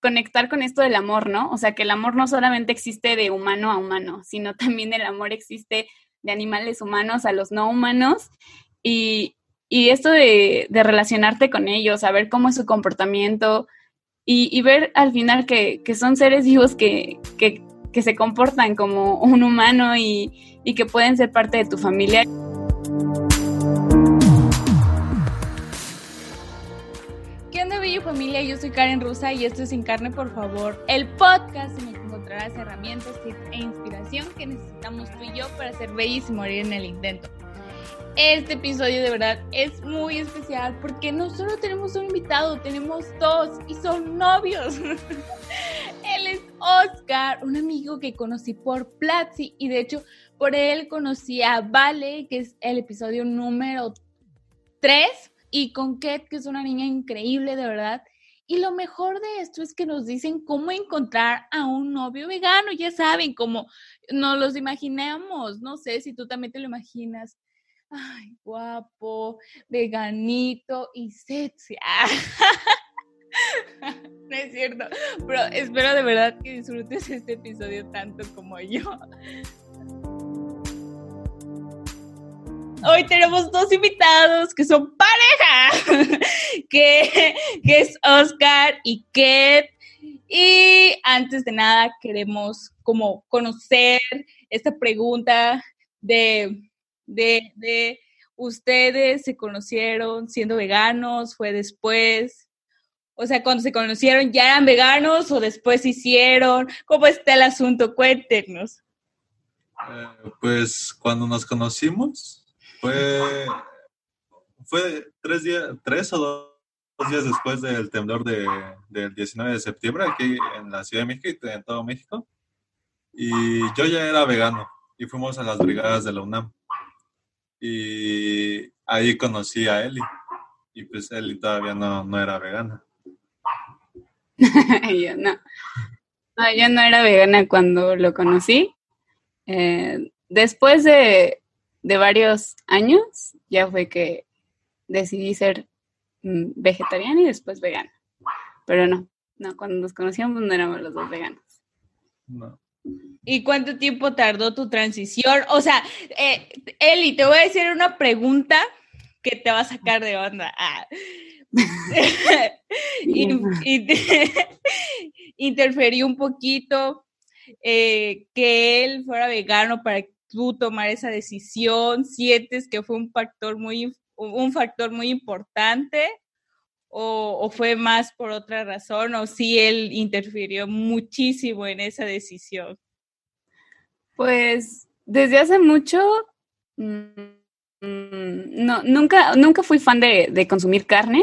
conectar con esto del amor, ¿no? O sea, que el amor no solamente existe de humano a humano, sino también el amor existe de animales humanos a los no humanos. Y, y esto de, de, relacionarte con ellos, saber cómo es su comportamiento y, y ver al final que, que son seres vivos que, que, que, se comportan como un humano y, y que pueden ser parte de tu familia. Familia? Yo soy Karen Rusa y esto es Sin Carne, por favor. El podcast en el que encontrarás herramientas e inspiración que necesitamos tú y yo para ser bellos y morir en el intento. Este episodio de verdad es muy especial porque no solo tenemos un invitado, tenemos dos y son novios. él es Oscar, un amigo que conocí por Platzi y de hecho por él conocí a Vale, que es el episodio número 3 y con Ket, que es una niña increíble de verdad. Y lo mejor de esto es que nos dicen cómo encontrar a un novio vegano, ya saben, como nos los imaginamos, no sé si tú también te lo imaginas ay, guapo, veganito y sexy. no es cierto, pero espero de verdad que disfrutes este episodio tanto como yo. Hoy tenemos dos invitados que son pareja, que, es Oscar y Ket. Y antes de nada queremos como conocer esta pregunta de de, de ustedes se conocieron siendo veganos, fue después, o sea, cuando se conocieron ya eran veganos o después hicieron, ¿cómo está el asunto? Cuéntenos. Eh, pues cuando nos conocimos fue, fue tres, días, tres o dos días después del temblor de, del 19 de septiembre aquí en la Ciudad de México y en todo México. Y yo ya era vegano y fuimos a las brigadas de la UNAM y ahí conocí a Eli. Y pues Eli todavía no, no era vegana. yo no. Yo no era vegana cuando lo conocí. Eh, después de, de, varios años, ya fue que decidí ser mm, vegetariana y después vegana. Pero no, no, cuando nos conocíamos no éramos los dos veganos. No. ¿Y cuánto tiempo tardó tu transición? O sea, eh, Eli, te voy a decir una pregunta que te va a sacar de onda. Ah. interferí un poquito eh, que él fuera vegano para que tú tomar esa decisión. ¿Sientes que fue un factor muy, un factor muy importante? O, fue más por otra razón, o si él interfirió muchísimo en esa decisión? Pues desde hace mucho, mmm, no, nunca, nunca fui fan de, consumir carne,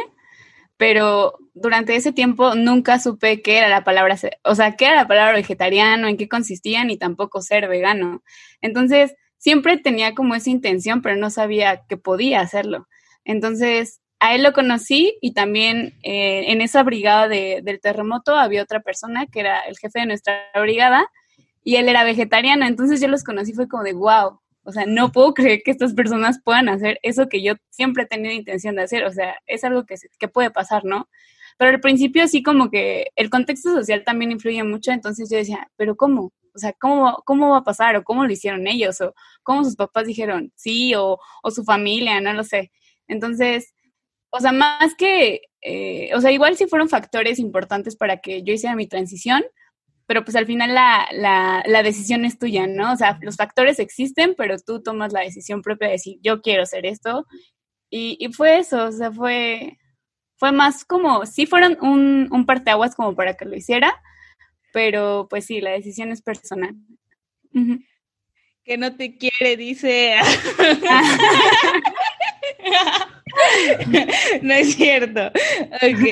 pero durante ese tiempo nunca supe qué era la palabra, o sea, qué era la palabra vegetariano, en qué consistía, ni tampoco ser vegano. Entonces, siempre tenía como esa intención, pero no sabía que podía hacerlo. Entonces, a él lo conocí y también eh, en esa brigada de, del terremoto había otra persona que era el jefe de nuestra brigada y él era vegetariano, entonces yo los conocí fue como de wow, o sea, no puedo creer que estas personas puedan hacer eso que yo siempre he tenido intención de hacer, o sea, es algo que, que puede pasar, ¿no? Pero al principio sí como que el contexto social también influye mucho, entonces yo decía, pero ¿cómo? O sea, ¿cómo, ¿cómo va a pasar? ¿O cómo lo hicieron ellos? ¿O cómo sus papás dijeron sí? ¿O, o su familia? No lo sé. Entonces, o sea, más que, eh, o sea, igual sí fueron factores importantes para que yo hiciera mi transición, pero pues al final la, la, la, decisión es tuya, ¿no? O sea, los factores existen, pero tú tomas la decisión propia de decir, yo quiero hacer esto. Y, y fue eso, o sea, fue, fue más como, sí fueron un, un parteaguas como para que lo hiciera, pero pues sí, la decisión es personal. Uh -huh. Que no te quiere, dice. no es cierto. Okay.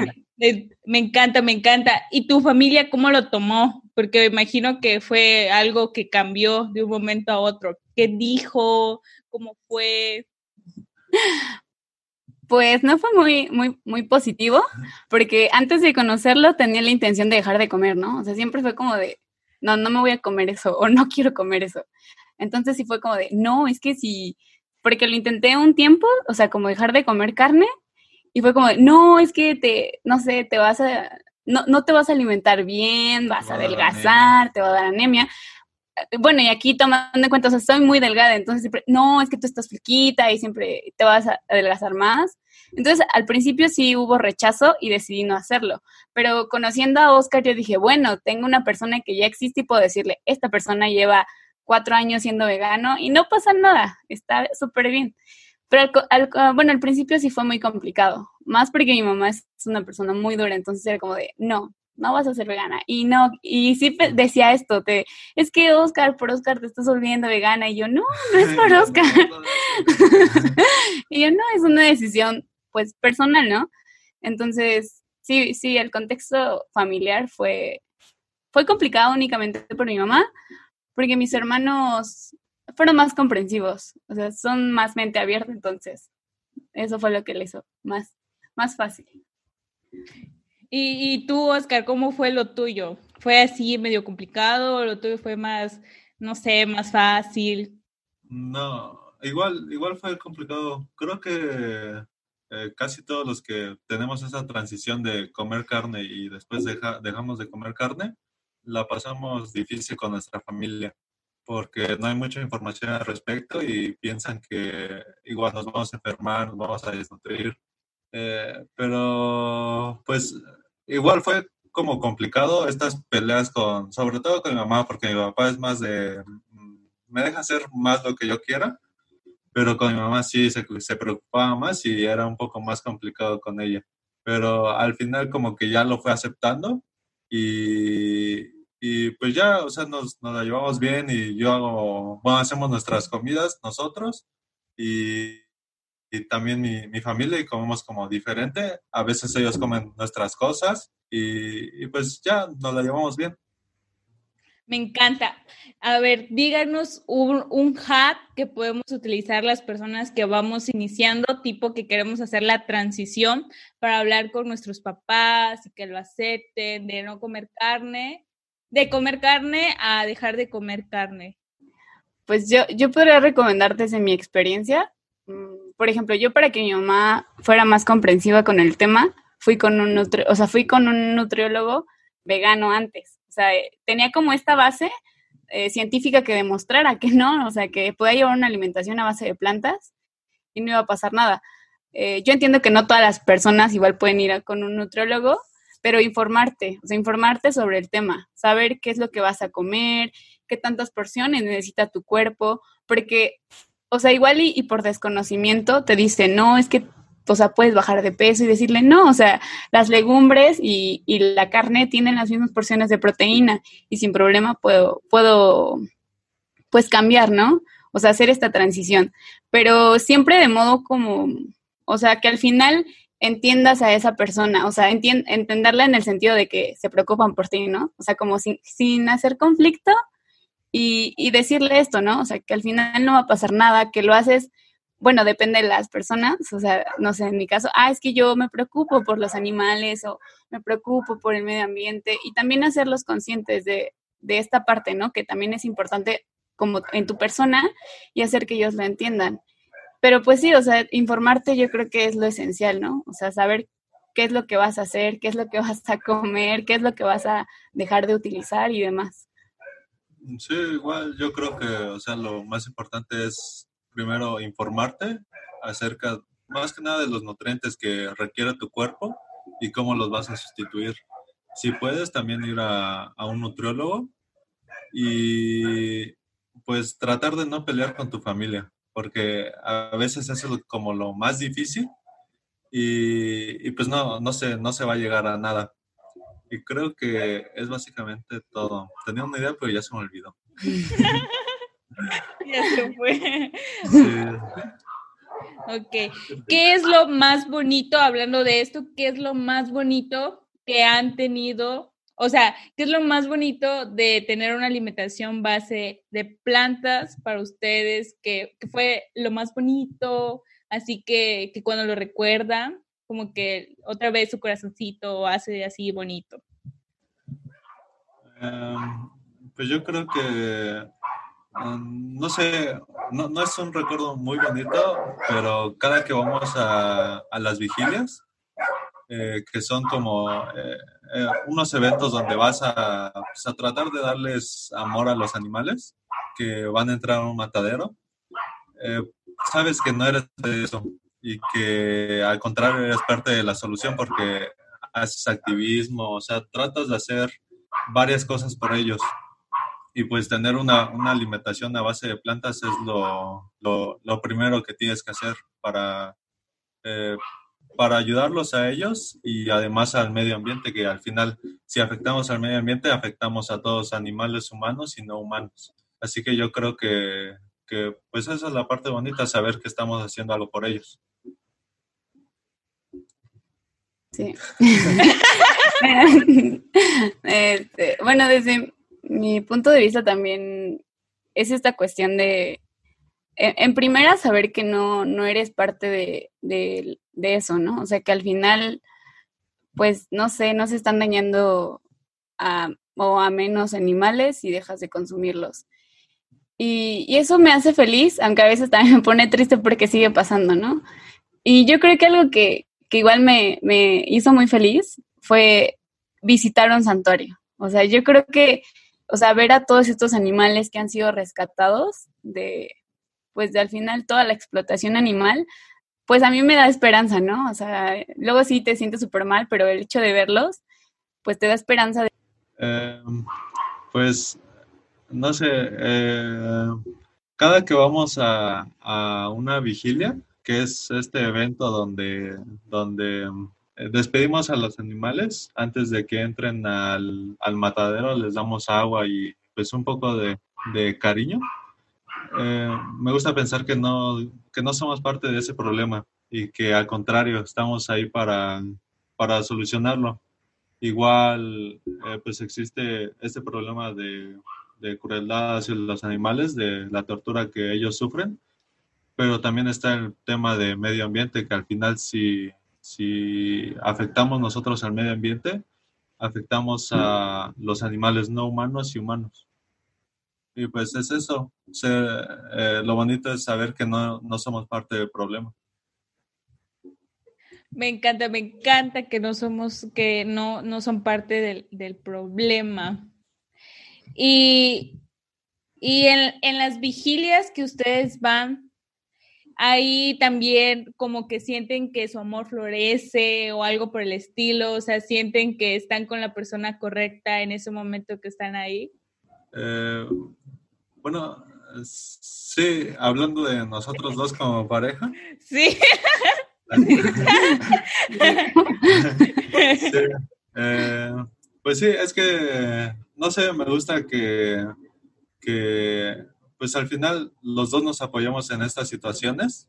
Me encanta, me encanta. ¿Y tu familia cómo lo tomó? Porque imagino que fue algo que cambió de un momento a otro. ¿Qué dijo? ¿Cómo fue? Pues no fue muy, muy, muy positivo, porque antes de conocerlo tenía la intención de dejar de comer, ¿no? O sea, siempre fue como de, no, no me voy a comer eso, o no quiero comer eso. Entonces sí fue como de, no, es que si, porque lo intenté un tiempo, o sea, como dejar de comer carne, y fue como, de, no, es que te, no sé, te vas a, no, no te vas a alimentar bien, vas a adelgazar, te va a dar anemia. Bueno, y aquí tomando en cuenta, o sea, soy muy delgada, entonces siempre, no, es que tú estás flaquita y siempre te vas a adelgazar más. Entonces, al principio sí hubo rechazo y decidí no hacerlo, pero conociendo a Oscar, yo dije, bueno, tengo una persona que ya existe y puedo decirle, esta persona lleva cuatro años siendo vegano y no pasa nada, está súper bien. Pero al, bueno, al principio sí fue muy complicado, más porque mi mamá es una persona muy dura, entonces era como de, no, no vas a ser vegana. Y no, y sí decía esto, te, es que Oscar, por Oscar te estás volviendo vegana. Y yo, no, no es por Oscar. y yo, no, es una decisión, pues, personal, ¿no? Entonces, sí, sí, el contexto familiar fue, fue complicado únicamente por mi mamá, porque mis hermanos fueron más comprensivos, o sea, son más mente abierta, entonces eso fue lo que le hizo más, más fácil. Y, tú, Oscar, ¿cómo fue lo tuyo? ¿Fue así medio complicado o lo tuyo fue más, no sé, más fácil? No, igual, igual fue complicado. Creo que eh, casi todos los que tenemos esa transición de comer carne y después dejamos de comer carne, la pasamos difícil con nuestra familia porque no hay mucha información al respecto y piensan que igual nos vamos a enfermar, nos vamos a desnutrir. Eh, pero pues igual fue como complicado estas peleas con, sobre todo con mi mamá, porque mi papá es más de, me deja hacer más lo que yo quiera, pero con mi mamá sí se, se preocupaba más y era un poco más complicado con ella. Pero al final como que ya lo fue aceptando y, y pues ya, o sea, nos, nos la llevamos bien y yo hago, bueno, hacemos nuestras comidas nosotros y, y también mi, mi, familia y comemos como diferente. A veces ellos comen nuestras cosas y, y pues ya nos la llevamos bien. Me encanta. A ver, díganos un, un, hack que podemos utilizar las personas que vamos iniciando, tipo que queremos hacer la transición para hablar con nuestros papás y que lo acepten, de no comer carne de comer carne a dejar de comer carne? Pues yo, yo podría recomendarte desde mi experiencia. Por ejemplo, yo para que mi mamá fuera más comprensiva con el tema, fui con un o sea, fui con un nutriólogo vegano antes. O sea, tenía como esta base eh, científica que demostrara que no, o sea, que podía llevar una alimentación a base de plantas y no iba a pasar nada. Eh, yo entiendo que no todas las personas igual pueden ir con un nutriólogo, pero informarte, o sea, informarte sobre el tema, saber qué es lo que vas a comer, qué tantas porciones necesita tu cuerpo, porque, o sea, igual y, por desconocimiento te dice, no, es que, o sea, puedes bajar de peso y decirle, no, o sea, las legumbres y, y la carne tienen las mismas porciones de proteína y sin problema puedo, puedo, pues cambiar, ¿no? O sea, hacer esta transición, pero siempre de modo como, o sea, que al final entiendas a esa persona, o sea, entenderla en el sentido de que se preocupan por ti, ¿no? O sea, como sin, sin hacer conflicto y, y, decirle esto, ¿no? O sea, que al final no va a pasar nada, que lo haces, bueno, depende de las personas, o sea, no sé, en mi caso, ah, es que yo me preocupo por los animales o me preocupo por el medio ambiente y también hacerlos conscientes de, de esta parte, ¿no? Que también es importante como en tu persona y hacer que ellos lo entiendan. Pero pues sí, o sea, informarte yo creo que es lo esencial, ¿no? O sea, saber qué es lo que vas a hacer, qué es lo que vas a comer, qué es lo que vas a dejar de utilizar y demás. Sí, igual yo creo que, o sea, lo más importante es primero informarte acerca, más que nada, de los nutrientes que requiere tu cuerpo y cómo los vas a sustituir. Si puedes, también ir a, a un nutriólogo y pues tratar de no pelear con tu familia porque a veces eso es como lo más difícil y, y, pues no, no se, no se va a llegar a nada. Y creo que es básicamente todo. Tenía una idea, pero ya se me olvidó. ya se fue. Sí. Ok. ¿Qué es lo más bonito, hablando de esto, qué es lo más bonito que han tenido o sea, ¿qué es lo más bonito de tener una alimentación base de plantas para ustedes? ¿Qué, fue lo más bonito? Así que, que cuando lo recuerdan, como que otra vez su corazoncito hace así bonito. Em, pues yo creo que, em, no sé, no, no, es un recuerdo muy bonito, pero cada que vamos a, a las vigilias, eh, que son como eh, eh, unos eventos donde vas a, pues, a, tratar de darles amor a los animales que van a entrar a un matadero, sabes que no eres de eso y que al contrario eres parte de la solución porque haces activismo, o sea, tratas de hacer varias cosas por ellos. Y pues tener una, una alimentación a base de plantas es lo, lo, lo primero que tienes que hacer para, eh, para ayudarlos a ellos y además al medio ambiente, que al final, si afectamos al medio ambiente, afectamos a todos animales humanos y no humanos. Así que yo creo que, que pues esa es la parte bonita, saber que estamos haciendo algo por ellos. Sí. este, bueno, desde mi punto de vista también es esta cuestión de, en, primera, saber que no, no eres parte de, de, de, eso, ¿no? O sea, que al final, pues, no sé, no se están dañando a, o a menos animales y dejas de consumirlos. Y, y, eso me hace feliz, aunque a veces también me pone triste porque sigue pasando, ¿no? Y yo creo que algo que, que igual me, me hizo muy feliz fue visitar un santuario. O sea, yo creo que, o sea, ver a todos estos animales que han sido rescatados de, pues de al final toda la explotación animal, pues a mí me da esperanza, ¿no? O sea, luego sí te sientes súper mal, pero el hecho de verlos, pues te da esperanza. De... Eh, pues, no sé, eh, cada que vamos a, a una vigilia, que es este evento donde, donde eh, despedimos a los animales antes de que entren al, al matadero, les damos agua y pues un poco de, de cariño. Eh, me gusta pensar que no, que no somos parte de ese problema y que al contrario estamos ahí para, para solucionarlo. Igual, eh, pues existe este problema de, de crueldad hacia los animales, de la tortura que ellos sufren pero también está el tema de medio ambiente, que al final si, si afectamos nosotros al medio ambiente, afectamos a los animales no humanos y humanos. Y pues es eso, eh, lo bonito es saber que no, no, somos parte del problema. Me encanta, me encanta que no somos, que no, no son parte del, del problema. Y, y en, en las vigilias que ustedes van, ahí también como que sienten que su amor florece o algo por el estilo, o sea, sienten que están con la persona correcta en ese momento que están ahí. Eh, bueno, sí, hablando de nosotros dos como pareja. Sí. Eh, pues sí, es que, no sé, me gusta que, que pues al final los dos nos apoyamos en estas situaciones.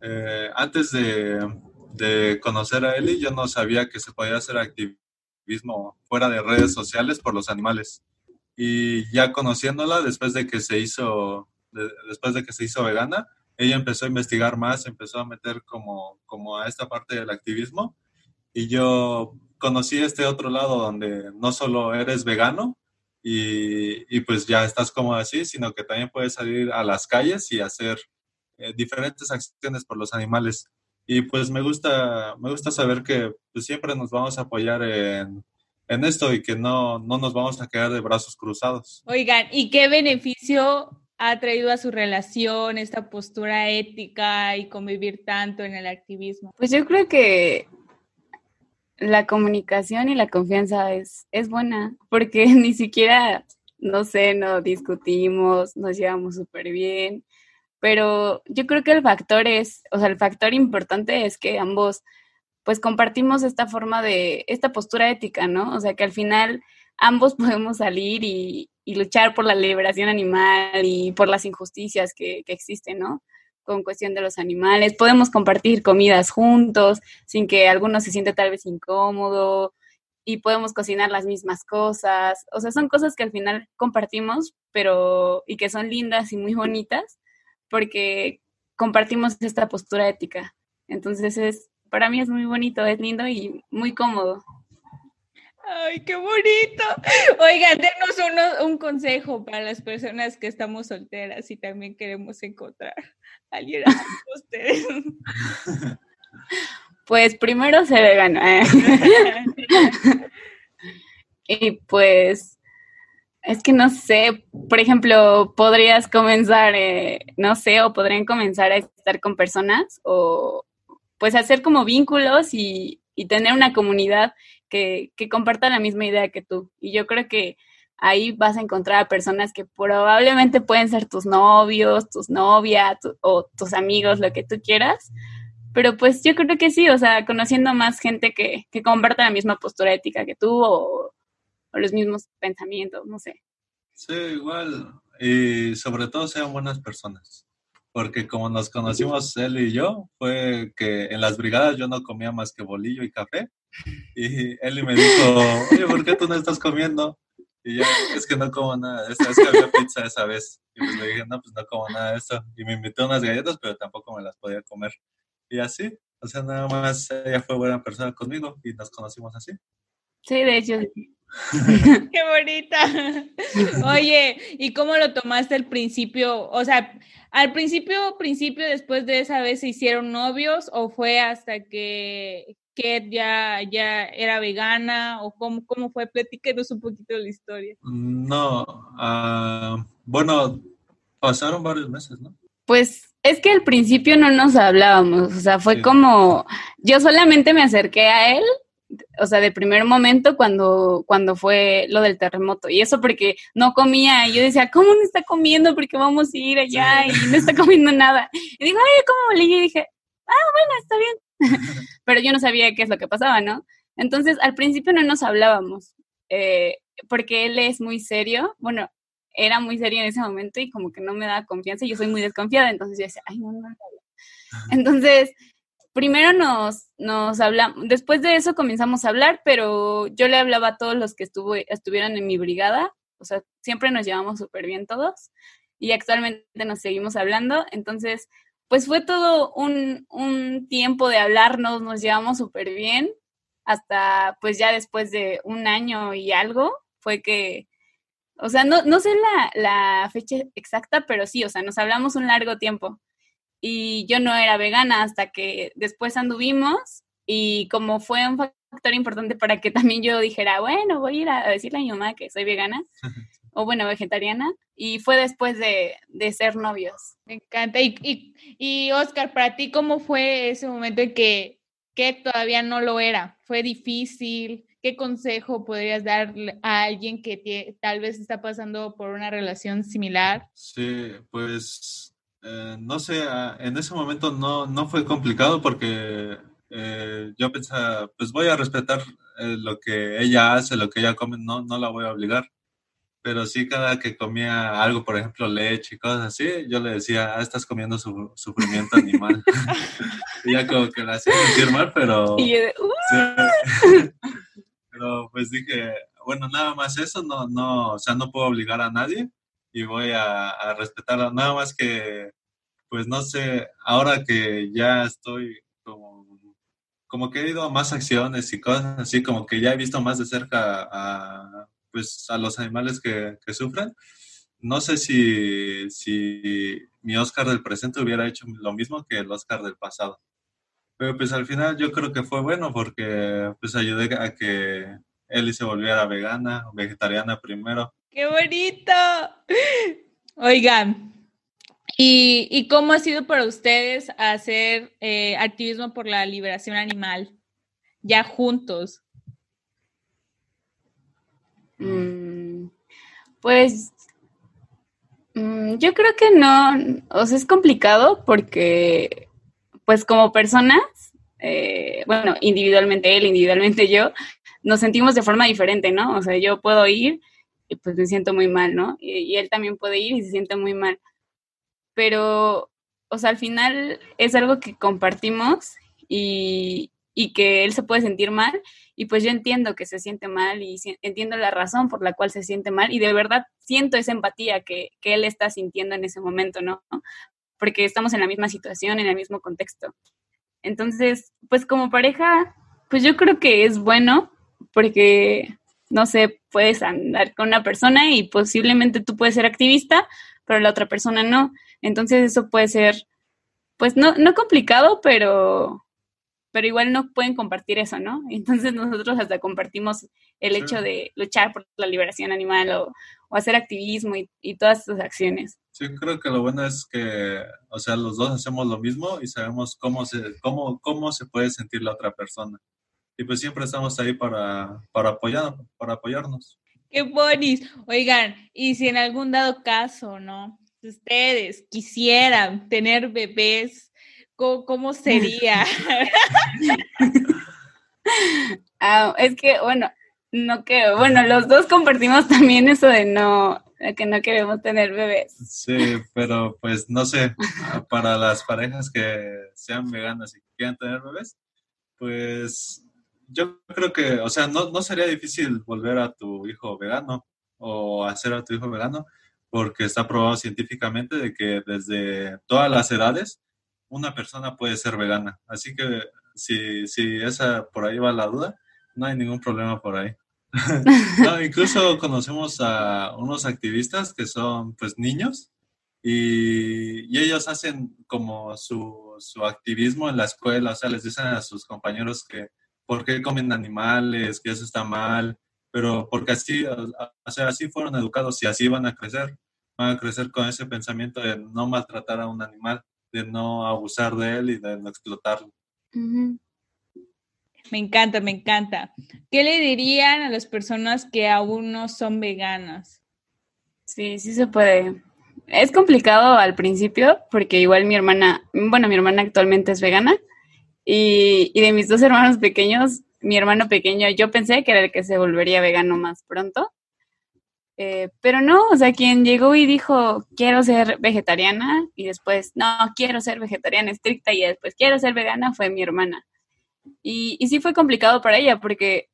Eh, antes de, conocer a Eli, yo no sabía que se podía hacer activismo fuera de redes sociales por los animales. Y ya conociéndola, después de que se hizo, después de que se hizo vegana, ella empezó a investigar más, empezó a meter como, como a esta parte del activismo. Y yo conocí este otro lado donde no solo eres vegano, y, pues ya estás como así, sino que también puedes salir a las calles y hacer eh, diferentes acciones por los animales. Y pues me gusta, me gusta saber que pues, siempre nos vamos a apoyar en, en esto y que no, no nos vamos a quedar de brazos cruzados. Oigan, ¿y qué beneficio ha traído a su relación esta postura ética y convivir tanto en el activismo? Pues yo creo que la comunicación y la confianza es, es buena, porque ni siquiera, no sé, no discutimos, nos llevamos súper bien, pero yo creo que el factor es, o sea, el factor importante es que ambos, pues compartimos esta forma de, esta postura ética, ¿no? O sea, que al final ambos podemos salir y, y luchar por la liberación animal y por las injusticias que, que existen, ¿no? Con cuestión de los animales, podemos compartir comidas juntos sin que alguno se siente tal vez incómodo y podemos cocinar las mismas cosas, o sea, son cosas que al final compartimos, pero y que son lindas y muy bonitas porque compartimos esta postura ética. Entonces es para mí es muy bonito, es lindo y muy cómodo. Ay, qué bonito. Oigan, denos un consejo para las personas que estamos solteras y también queremos encontrar a ustedes. Pues primero se vegano. ¿eh? Y pues, es que no sé, por ejemplo, podrías comenzar, eh, no sé, o podrían comenzar a estar con personas o pues hacer como vínculos y, y tener una comunidad que, que comparta la misma idea que tú. Y yo creo que ahí vas a encontrar a personas que probablemente pueden ser tus novios, tus novias o tus amigos, lo que tú quieras. Pero pues yo creo que sí, o sea, conociendo más gente que, que comparta la misma postura ética que tú o, o los mismos pensamientos, no sé. Sí, igual. Y sobre todo sean buenas personas. Porque como nos conocimos él y yo, fue que en las brigadas yo no comía más que bolillo y café. Y él me dijo, oye, ¿por qué tú no estás comiendo? Y yo, es que no como nada de eso, es que había pizza esa vez. Y pues le dije, no, pues no como nada de eso. Y me invitó unas galletas, pero tampoco me las podía comer. Y así, o sea, nada más ella fue buena persona conmigo y nos conocimos así. Sí, de hecho. Qué bonita. Oye, ¿y cómo lo tomaste al principio? O sea, al principio, principio, después de esa vez se hicieron novios o fue hasta que Ket ya, ya era vegana o cómo, cómo fue? Platíquenos un poquito de la historia. No, uh, bueno, pasaron varios meses, ¿no? Pues es que al principio no nos hablábamos, o sea, fue sí. como, yo solamente me acerqué a él o sea, de primer momento cuando, cuando fue lo del terremoto. Y eso porque no comía. Y yo decía, ¿cómo no está comiendo? Porque vamos a ir allá y no está comiendo nada. Y digo, ay, ¿cómo le Y dije, ah, bueno, está bien. Pero yo no sabía qué es lo que pasaba, ¿no? Entonces, al principio no nos hablábamos, eh, porque él es muy serio. Bueno, era muy serio en ese momento y como que no me da confianza. Y yo soy muy desconfiada, entonces yo decía, ay, no, no, no. Entonces, primero nos, nos hablamos, después de eso comenzamos a hablar, pero yo le hablaba a todos los que estuvo, estuvieron en mi brigada, o sea, siempre nos llevamos súper bien todos y actualmente nos seguimos hablando, entonces, pues fue todo un, un tiempo de hablarnos, nos llevamos súper bien, hasta pues ya después de un año y algo, fue que, o sea, no, no sé la, la fecha exacta, pero sí, o sea, nos hablamos un largo tiempo. Y yo no era vegana hasta que después anduvimos y como fue un factor importante para que también yo dijera, bueno, voy a ir a decirle a mi mamá que soy vegana o bueno, vegetariana y fue después de, de ser novios. Me encanta. Y, y, y, Oscar, para ti, ¿cómo fue ese momento en que, que todavía no lo era? ¿Fue difícil? ¿Qué consejo podrías dar a alguien que te, tal vez está pasando por una relación similar? Sí, pues eh, no sé, en ese momento no, no fue complicado porque eh, yo pensaba, pues voy a respetar eh, lo que ella hace, lo que ella come, no, no la voy a obligar. Pero sí, cada que comía algo, por ejemplo, leche y cosas así, yo le decía, ah, estás comiendo su, sufrimiento animal. y ya como que la hacía sentir mal, pero... Y yo de, sí. pero pues dije, bueno, nada más eso, no, no, o sea, no puedo obligar a nadie y voy a, a respetarla. Nada más que, pues no sé, ahora que ya estoy como, como que he ido a más acciones y cosas así, como que ya he visto más de cerca a, pues, a los animales que, que sufren. No sé si, si mi Oscar del presente hubiera hecho lo mismo que el Oscar del pasado. Pero pues al final yo creo que fue bueno porque pues ayudé a que Ellie se volviera vegana, vegetariana primero. ¡Qué bonito! Oigan, ¿y, ¿y, cómo ha sido para ustedes hacer eh, activismo por la liberación animal ya juntos? Mm, pues mm, yo creo que no, o sea, es complicado porque, pues como personas, eh, bueno, individualmente él, individualmente yo, nos sentimos de forma diferente, ¿no? O sea, yo puedo ir y pues me siento muy mal, ¿no? Y, y, él también puede ir y se siente muy mal. Pero, o sea, al final es algo que compartimos y, y que él se puede sentir mal y pues yo entiendo que se siente mal y entiendo la razón por la cual se siente mal y de verdad siento esa empatía que, que él está sintiendo en ese momento, ¿no? Porque estamos en la misma situación, en el mismo contexto. Entonces, pues como pareja, pues yo creo que es bueno porque no sé, puedes andar con una persona y posiblemente tú puedes ser activista, pero la otra persona no. Entonces eso puede ser, pues no, no complicado, pero, pero igual no pueden compartir eso, ¿no? Entonces nosotros hasta compartimos el hecho de luchar por la liberación animal o, hacer activismo y, todas esas acciones. Sí, creo que lo bueno es que, o sea, los dos hacemos lo mismo y sabemos cómo se, cómo, cómo se puede sentir la otra persona. Y pues siempre estamos ahí para, para, apoyar, para apoyarnos. Qué bonis. Oigan, y si en algún dado caso, ¿no? Ustedes quisieran tener bebés, ¿cómo, sería? Ah, es que, bueno, no que, bueno, los dos compartimos también eso de no, que no queremos tener bebés. Sí, pero pues no sé, para las parejas que sean veganas y quieran tener bebés, pues yo creo que, o sea, no, no sería difícil volver a tu hijo vegano o hacer a tu hijo vegano, porque está probado científicamente de que desde todas las edades una persona puede ser vegana. Así que si, si esa por ahí va la duda, no hay ningún problema por ahí. no, incluso conocemos a unos activistas que son pues niños y, y ellos hacen como su, su, activismo en la escuela, o sea, les dicen a sus compañeros que por qué comen animales, que eso está mal, pero porque así, o sea, así fueron educados y así van a crecer, van a crecer con ese pensamiento de no maltratar a un animal, de no abusar de él y de no explotarlo. Me encanta, me encanta. ¿Qué le dirían a las personas que aún no son veganas? Sí, sí se puede. Es complicado al principio porque igual mi hermana, bueno, mi hermana actualmente es vegana y, y de mis dos hermanos pequeños, mi hermano pequeño, yo pensé que era el que se volvería vegano más pronto. Eh, pero no, o sea, quien llegó y dijo, quiero ser vegetariana, y después, no, quiero ser vegetariana estricta, y después, quiero ser vegana, fue mi hermana. Y, y sí fue complicado para ella, porque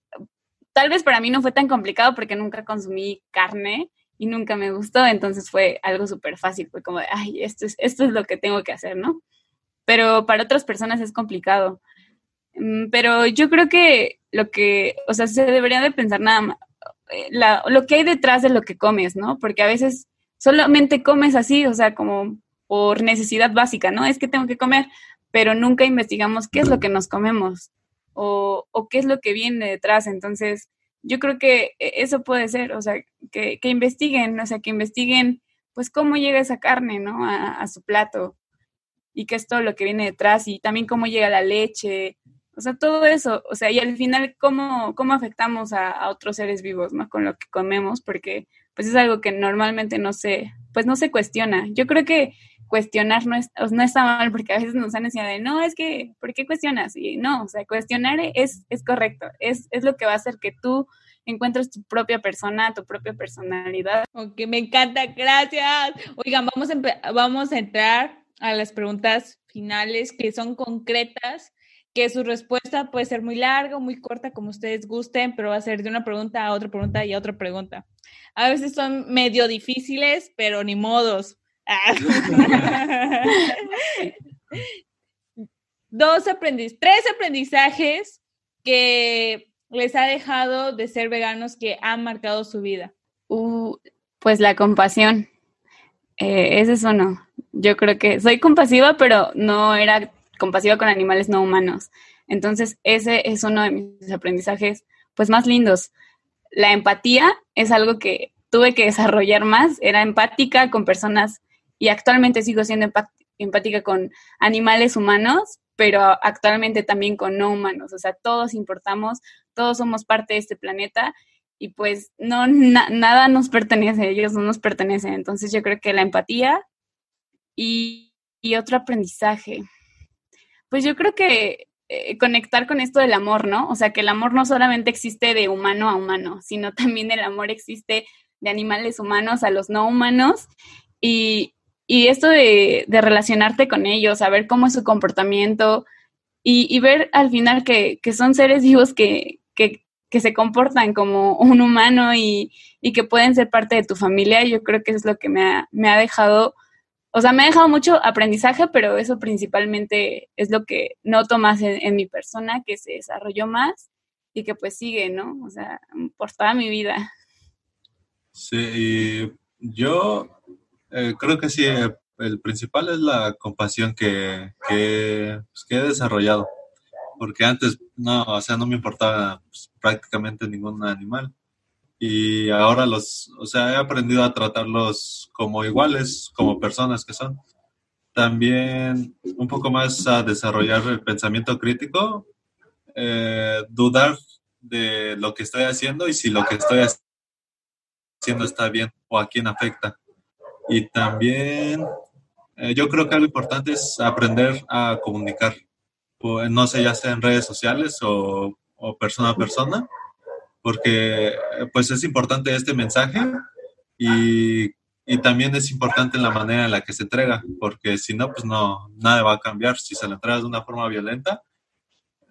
tal vez para mí no fue tan complicado porque nunca consumí carne y nunca me gustó, entonces fue algo súper fácil, fue como, ay, esto es, esto es lo que tengo que hacer, ¿no? Pero para otras personas es complicado. Mm, pero yo creo que lo que, o sea, se debería de pensar nada más, eh, lo que hay detrás de lo que comes, ¿no? Porque a veces solamente comes así, o sea, como por necesidad básica, ¿no? Es que tengo que comer, pero nunca investigamos qué es lo que nos comemos o, o qué es lo que viene detrás. Entonces, yo creo que e, eso puede ser, o sea, que, que investiguen, o sea, que investiguen, pues, cómo llega esa carne, ¿no? A, a su plato y qué es todo lo que viene detrás y también cómo llega la leche, o sea, todo eso, o sea, y al final cómo, cómo afectamos a, otros seres vivos, ¿no? Con lo que comemos, porque pues es algo que normalmente no se, pues no se cuestiona. Yo creo que cuestionar no, es, no está mal, porque a veces nos han enseñado de, no, es que, ¿por qué cuestionas? Y no, o sea, cuestionar es, es correcto, es, es lo que va a hacer que tú encuentres tu propia persona, tu propia personalidad. Ok, me encanta, gracias. Oigan, vamos vamos a entrar a las preguntas finales que son concretas que su respuesta puede ser muy larga o muy corta, como ustedes gusten, pero va a ser de una pregunta a otra pregunta y a otra pregunta. A veces son medio difíciles, pero ni modos. Dos aprendiz, tres aprendizajes que les ha dejado de ser veganos que han marcado su vida. Uh, pues la compasión. Eh, ese es uno. Yo creo que soy compasiva, pero no era compasiva con animales no humanos. Entonces, ese es uno de mis aprendizajes pues más lindos. La empatía es algo que tuve que desarrollar más, era empática con personas y actualmente sigo siendo empática con animales humanos, pero actualmente también con no humanos, o sea, todos importamos, todos somos parte de este planeta y pues no nada nos pertenece, ellos no nos pertenecen. Entonces yo creo que la empatía y, y otro aprendizaje, pues yo creo que eh, conectar con esto del amor, ¿no? O sea, que el amor no solamente existe de humano a humano, sino también el amor existe de animales humanos a los no humanos y, y esto de, relacionarte con ellos, saber cómo es su comportamiento y, y ver al final que, que son seres vivos que, que, que, se comportan como un humano y, y, que pueden ser parte de tu familia, yo creo que es lo que me ha, me ha dejado o sea, me ha dejado mucho aprendizaje, pero eso principalmente es lo que noto más en, mi persona, que se desarrolló más y que pues sigue, ¿no? O sea, por toda mi vida. Sí, y yo eh, creo que sí, el principal es la compasión que, pues, que he desarrollado. porque antes no, o sea, no me importaba pues, prácticamente ningún animal. Y ahora los, o sea, he aprendido a tratarlos como iguales, como personas que son. También un poco más a desarrollar el pensamiento crítico, eh, dudar de lo que estoy haciendo y si lo que estoy haciendo está bien o a quién afecta. Y también eh, yo creo que algo importante es aprender a comunicar no sé, ya sea en redes sociales o, persona a persona, porque pues es importante este mensaje y, también es importante la manera en la que se entrega, porque si no, pues no, nada va a cambiar. Si se lo entregas de una forma violenta,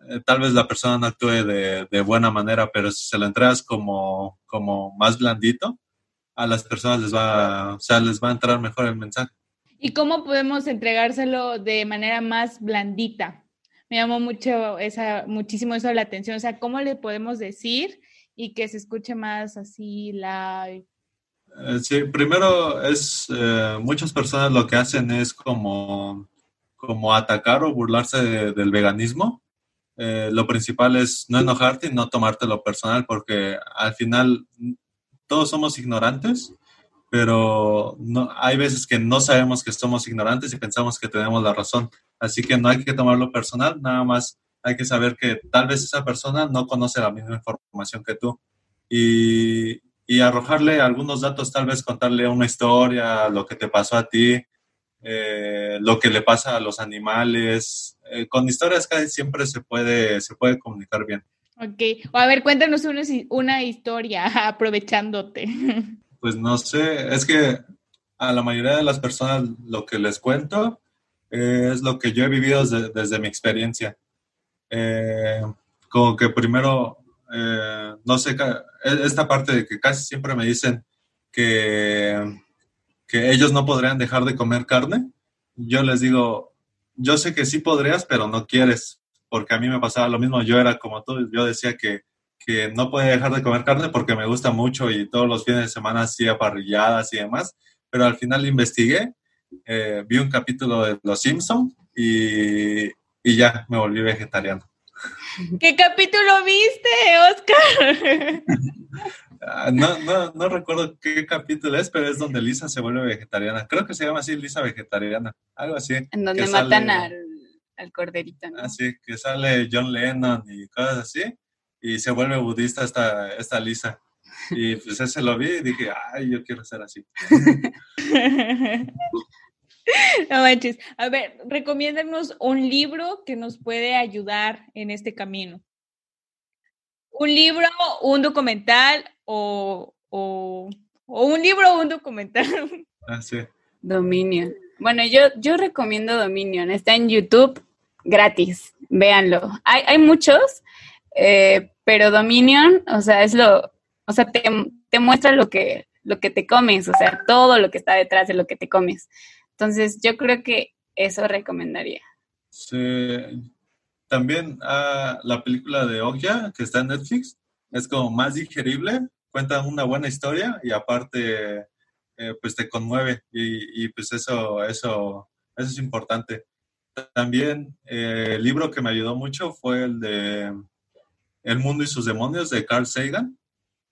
eh, tal vez la persona no actúe de, buena manera, pero si se lo entregas como, como más blandito, a las personas les va, o sea, les va a entrar mejor el mensaje. ¿Y cómo podemos entregárselo de manera más blandita? me llamó mucho esa, muchísimo eso la atención. O sea, ¿cómo le podemos decir y que se escuche más así la... Eh, sí, primero es, eh, muchas personas lo que hacen es como, como atacar o burlarse del veganismo. Eh, lo principal es no enojarte y no tomártelo personal porque al final todos somos ignorantes, pero no, hay veces que no sabemos que somos ignorantes y pensamos que tenemos la razón. Así que no hay que tomarlo personal, nada más hay que saber que tal vez esa persona no conoce la misma información que tú. Y, arrojarle algunos datos, tal vez contarle una historia, lo que te pasó a ti, eh, lo que le pasa a los animales. Eh, con historias casi siempre se puede, se puede comunicar bien. Ok, o a ver, cuéntanos una, una historia aprovechándote. Pues no sé, es que a la mayoría de las personas lo que les cuento es lo que yo he vivido desde, mi experiencia. Eh, como que primero, eh, no sé, e, esta parte de que casi siempre me dicen que, que ellos no podrían dejar de comer carne, yo les digo, yo sé que sí podrías, pero no quieres, porque a mí me pasaba lo mismo, yo era como tú, yo decía que, que no podía dejar de comer carne porque me gusta mucho y todos los fines de semana hacía parrilladas y demás, pero al final investigué eh, vi un capítulo de Los Simpson y, ya me volví vegetariano. ¿Qué capítulo viste, Oscar? Ah, no, no, no recuerdo qué capítulo es, pero es donde Lisa se vuelve vegetariana. Creo que se llama así Lisa vegetariana, algo así. En donde matan al, al, corderito, ¿no? Así, que sale John Lennon y cosas así, y se vuelve budista esta, esta Lisa. Y pues ese lo vi y dije, ay, yo quiero ser así. No manches. A ver, recomiéndanos un libro que nos puede ayudar en este camino. Un libro, un documental o, o, un libro o un documental. Ah, sí. Dominion. Bueno, yo, yo recomiendo Dominion. Está en YouTube gratis. Véanlo. Hay, hay muchos, eh, pero Dominion, o sea, es lo, o sea, te, te muestra lo que, lo que te comes, o sea, todo lo que está detrás de lo que te comes. Entonces, yo creo que eso recomendaría. Sí. También ah, la película de Okja, que está en Netflix, es como más digerible, cuenta una buena historia y aparte, eh, pues te conmueve y, pues eso, eso, eso es importante. También eh, el libro que me ayudó mucho fue el de El mundo y sus demonios de Carl Sagan.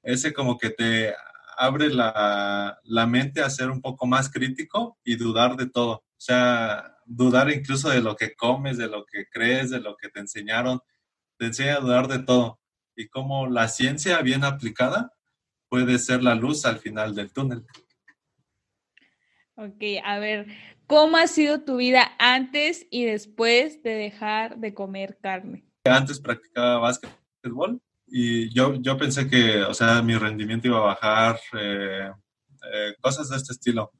Ese como que te abre la, mente a ser un poco más crítico y dudar de todo. O sea, dudar incluso de lo que comes, de lo que crees, de lo que te enseñaron. Te enseña a dudar de todo. Y cómo la ciencia bien aplicada puede ser la luz al final del túnel. Ok, a ver, ¿cómo ha sido tu vida antes y después de dejar de comer carne? Antes practicaba básquetbol y yo, yo pensé que, o sea, mi rendimiento iba a bajar, eh, eh, cosas de este estilo.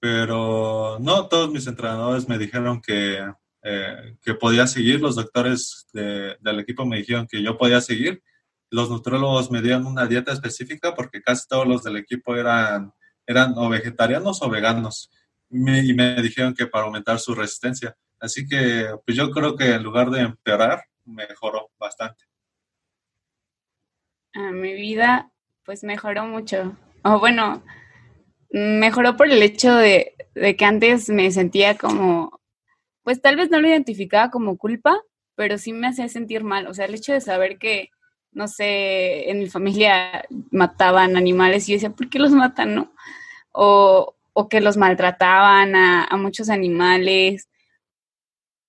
Pero no, todos mis entrenadores me dijeron que, eh, que podía seguir, los doctores del equipo me dijeron que yo podía seguir, los nutrólogos me dieron una dieta específica porque casi todos los del equipo eran, eran o vegetarianos o veganos y me dijeron que para aumentar su resistencia. Así que pues yo creo que en lugar de empeorar, mejoró bastante mi vida pues mejoró mucho. O bueno, mejoró por el hecho de, que antes me sentía como, pues tal vez no lo identificaba como culpa, pero sí me hacía sentir mal. O sea, el hecho de saber que, no sé, en mi familia mataban animales y yo decía, ¿por qué los matan, no? O, o que los maltrataban a, muchos animales.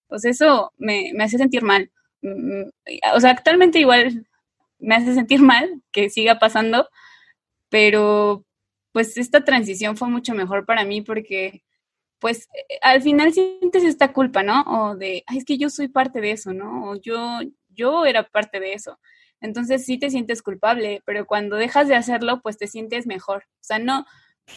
Pues eso me, me hace sentir mal. Mm, mm, o sea, actualmente igual me hace sentir mal que siga pasando, pero pues esta transición fue mucho mejor para mí porque pues al final sientes esta culpa, ¿no? O de, Ay, es que yo soy parte de eso, ¿no? O yo, yo era parte de eso. Entonces sí te sientes culpable, pero cuando dejas de hacerlo, pues te sientes mejor. O sea, no,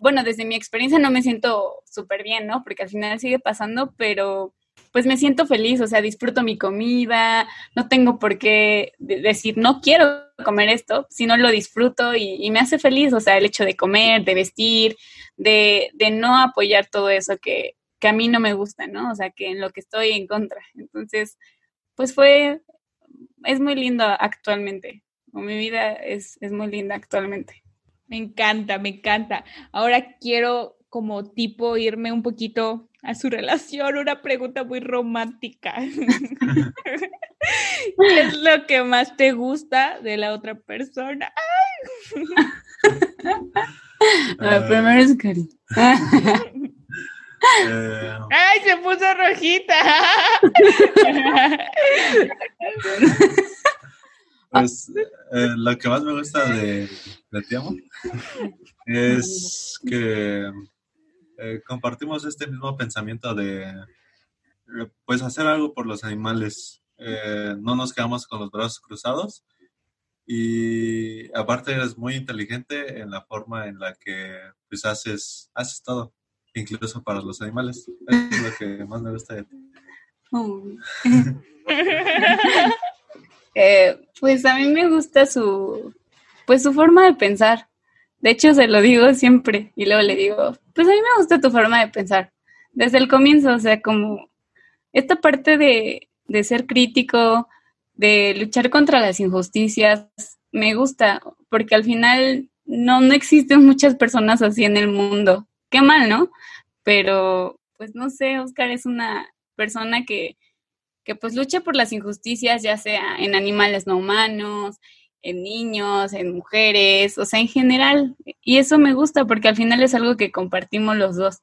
bueno, desde mi experiencia no me siento súper bien, ¿no? Porque al final sigue pasando, pero pues me siento feliz, o sea, disfruto mi comida, no tengo por qué decir, no quiero comer esto, sino lo disfruto y, me hace feliz, o sea, el hecho de comer, de vestir, de, de no apoyar todo eso que, que, a mí no me gusta, ¿no? O sea, que en lo que estoy en contra. Entonces, pues fue, es muy lindo actualmente, mi vida es, es muy linda actualmente. Me encanta, me encanta. Ahora quiero como tipo irme un poquito a su relación, una pregunta muy romántica. ¿Qué es lo que más te gusta de la otra persona? Ay. primero es Cari. Eh, ¡Ay, se puso rojita! Pues eh, lo que más me gusta de, de Te es que eh, compartimos este mismo pensamiento de eh, pues hacer algo por los animales. Eh, no nos quedamos con los brazos cruzados y aparte eres muy inteligente en la forma en la que pues haces, haces todo, incluso para los animales. es lo que más me gusta de ti. pues a mí me gusta su, pues su forma de pensar. De hecho, se lo digo siempre y luego le digo, pues a mí me gusta tu forma de pensar. Desde el comienzo, o sea, como esta parte de, de ser crítico, de luchar contra las injusticias, me gusta, porque al final no, no existen muchas personas así en el mundo. Qué mal, ¿no? Pero, pues no sé, Oscar es una persona que, que pues lucha por las injusticias, ya sea en animales no humanos, en niños, en mujeres, o sea, en general. Y eso me gusta porque al final es algo que compartimos los dos.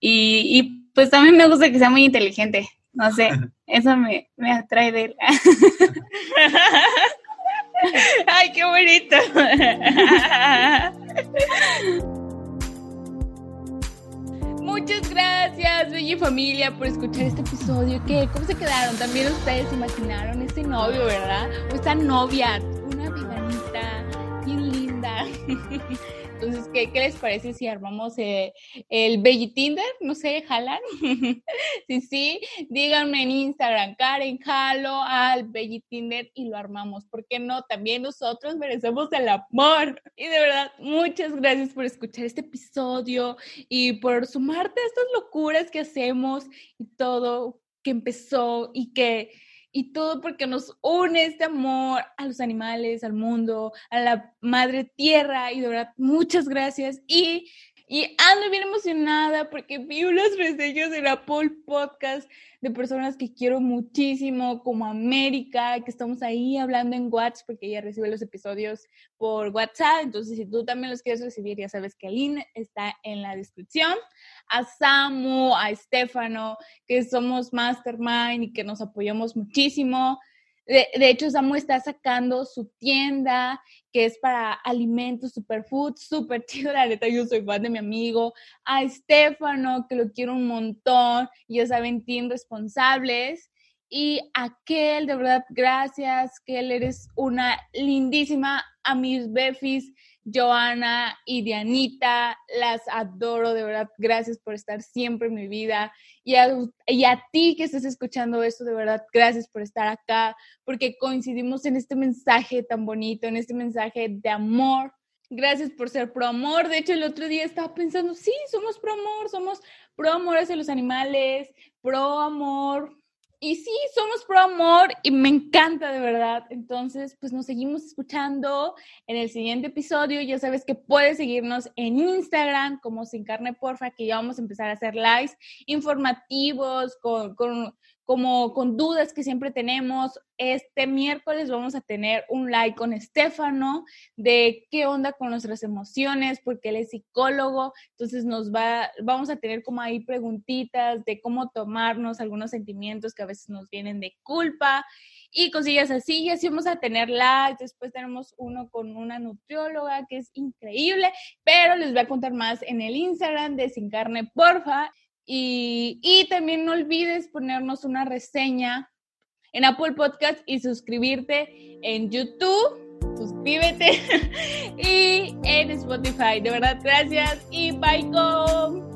Y, y pues también me gusta que sea muy inteligente. No sé, eso me, me atrae de él. ¡Ay, qué bonito! Muchas gracias, Bella Familia, por escuchar este episodio. ¿Qué? ¿Cómo se quedaron? También ustedes imaginaron este novio, ¿verdad? O esta novia linda. Entonces, ¿qué, ¿qué, les parece si armamos eh, el Belly Tinder? No sé, jalan. sí, sí, díganme en Instagram, Karen, jalo al Belly Tinder y lo armamos. ¿Por qué no? También nosotros merecemos el amor. Y de verdad, muchas gracias por escuchar este episodio y por sumarte a estas locuras que hacemos y todo que empezó y que y todo porque nos une este amor a los animales, al mundo, a la madre tierra y de verdad muchas gracias y y ando bien emocionada porque vi unas reseñas de la Apple Podcast de personas que quiero muchísimo, como América, que estamos ahí hablando en WhatsApp, porque ella recibe los episodios por WhatsApp. Entonces, si tú también los quieres recibir, ya sabes que el link está en la descripción. A Samu, a Estefano, que somos Mastermind y que nos apoyamos muchísimo. De, hecho, Samu está sacando su tienda que es para alimentos, superfood, súper chido, la neta, yo soy fan de mi amigo, a Estefano, que lo quiero un montón, ya saben, team responsables, y a Kel, de verdad, gracias, Kel, eres una lindísima, a mis befis, Joana y Dianita, las adoro, de verdad, gracias por estar siempre en mi vida. Y a, y a ti que estés escuchando esto, de verdad, gracias por estar acá, porque coincidimos en este mensaje tan bonito, en este mensaje de amor. Gracias por ser pro amor. De hecho, el otro día estaba pensando, sí, somos pro amor, somos pro amor hacia los animales, pro amor y sí, somos pro amor y me encanta de verdad. Entonces, pues nos seguimos escuchando en el siguiente episodio. Ya sabes que puedes seguirnos en Instagram como Sin Carne Porfa, que ya vamos a empezar a hacer lives informativos con, con, como con dudas que siempre tenemos. Este miércoles vamos a tener un live con Estefano de qué onda con nuestras emociones, porque él es psicólogo, entonces nos va, vamos a tener como ahí preguntitas de cómo tomarnos algunos sentimientos que a veces nos vienen de culpa y cosillas así. Y así vamos a tener live. Después tenemos uno con una nutrióloga que es increíble, pero les voy a contar más en el Instagram de Sin Carne, porfa. Y, también no olvides ponernos una reseña en Apple Podcast y suscribirte en YouTube. Suscríbete y en Spotify. De verdad, gracias y bye.